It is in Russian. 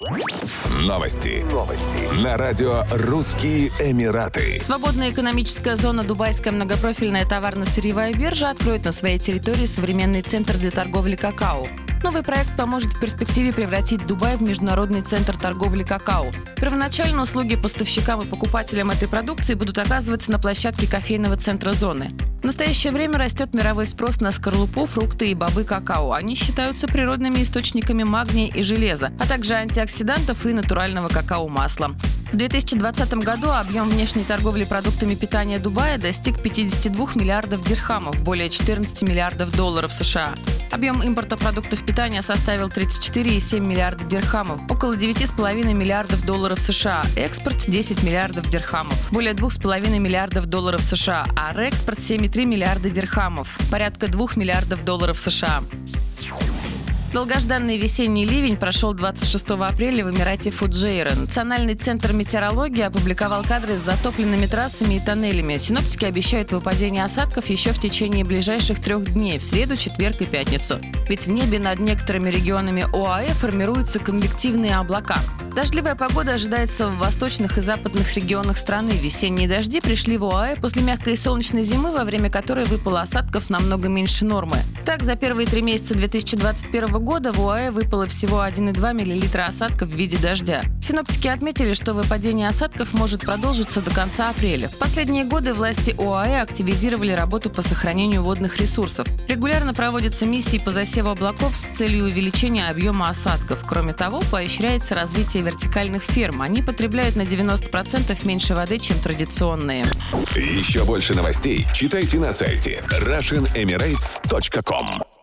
Новости. Новости. На радио «Русские Эмираты». Свободная экономическая зона Дубайская многопрофильная товарно-сырьевая биржа откроет на своей территории современный центр для торговли какао. Новый проект поможет в перспективе превратить Дубай в международный центр торговли какао. Первоначально услуги поставщикам и покупателям этой продукции будут оказываться на площадке кофейного центра зоны. В настоящее время растет мировой спрос на скорлупу, фрукты и бобы какао. Они считаются природными источниками магния и железа, а также антиоксидантов и натурального какао-масла. В 2020 году объем внешней торговли продуктами питания Дубая достиг 52 миллиардов дирхамов, более 14 миллиардов долларов США. Объем импорта продуктов питания составил 34,7 миллиарда дирхамов, около 9,5 миллиардов долларов США, экспорт 10 миллиардов дирхамов, более 2,5 миллиардов долларов США, а реэкспорт 7,3 миллиарда дирхамов, порядка 2 миллиардов долларов США. Долгожданный весенний ливень прошел 26 апреля в Эмирате Фуджейра. Национальный центр метеорологии опубликовал кадры с затопленными трассами и тоннелями. Синоптики обещают выпадение осадков еще в течение ближайших трех дней – в среду, четверг и пятницу. Ведь в небе над некоторыми регионами ОАЭ формируются конвективные облака. Дождливая погода ожидается в восточных и западных регионах страны. Весенние дожди пришли в ОАЭ после мягкой солнечной зимы, во время которой выпало осадков намного меньше нормы. Так, за первые три месяца 2021 года в ОАЭ выпало всего 1,2 мл осадков в виде дождя. Синоптики отметили, что выпадение осадков может продолжиться до конца апреля. В последние годы власти ОАЭ активизировали работу по сохранению водных ресурсов. Регулярно проводятся миссии по засеву облаков с целью увеличения объема осадков. Кроме того, поощряется развитие вертикальных ферм. Они потребляют на 90% меньше воды, чем традиционные. Еще больше новостей читайте на сайте RussianEmirates.com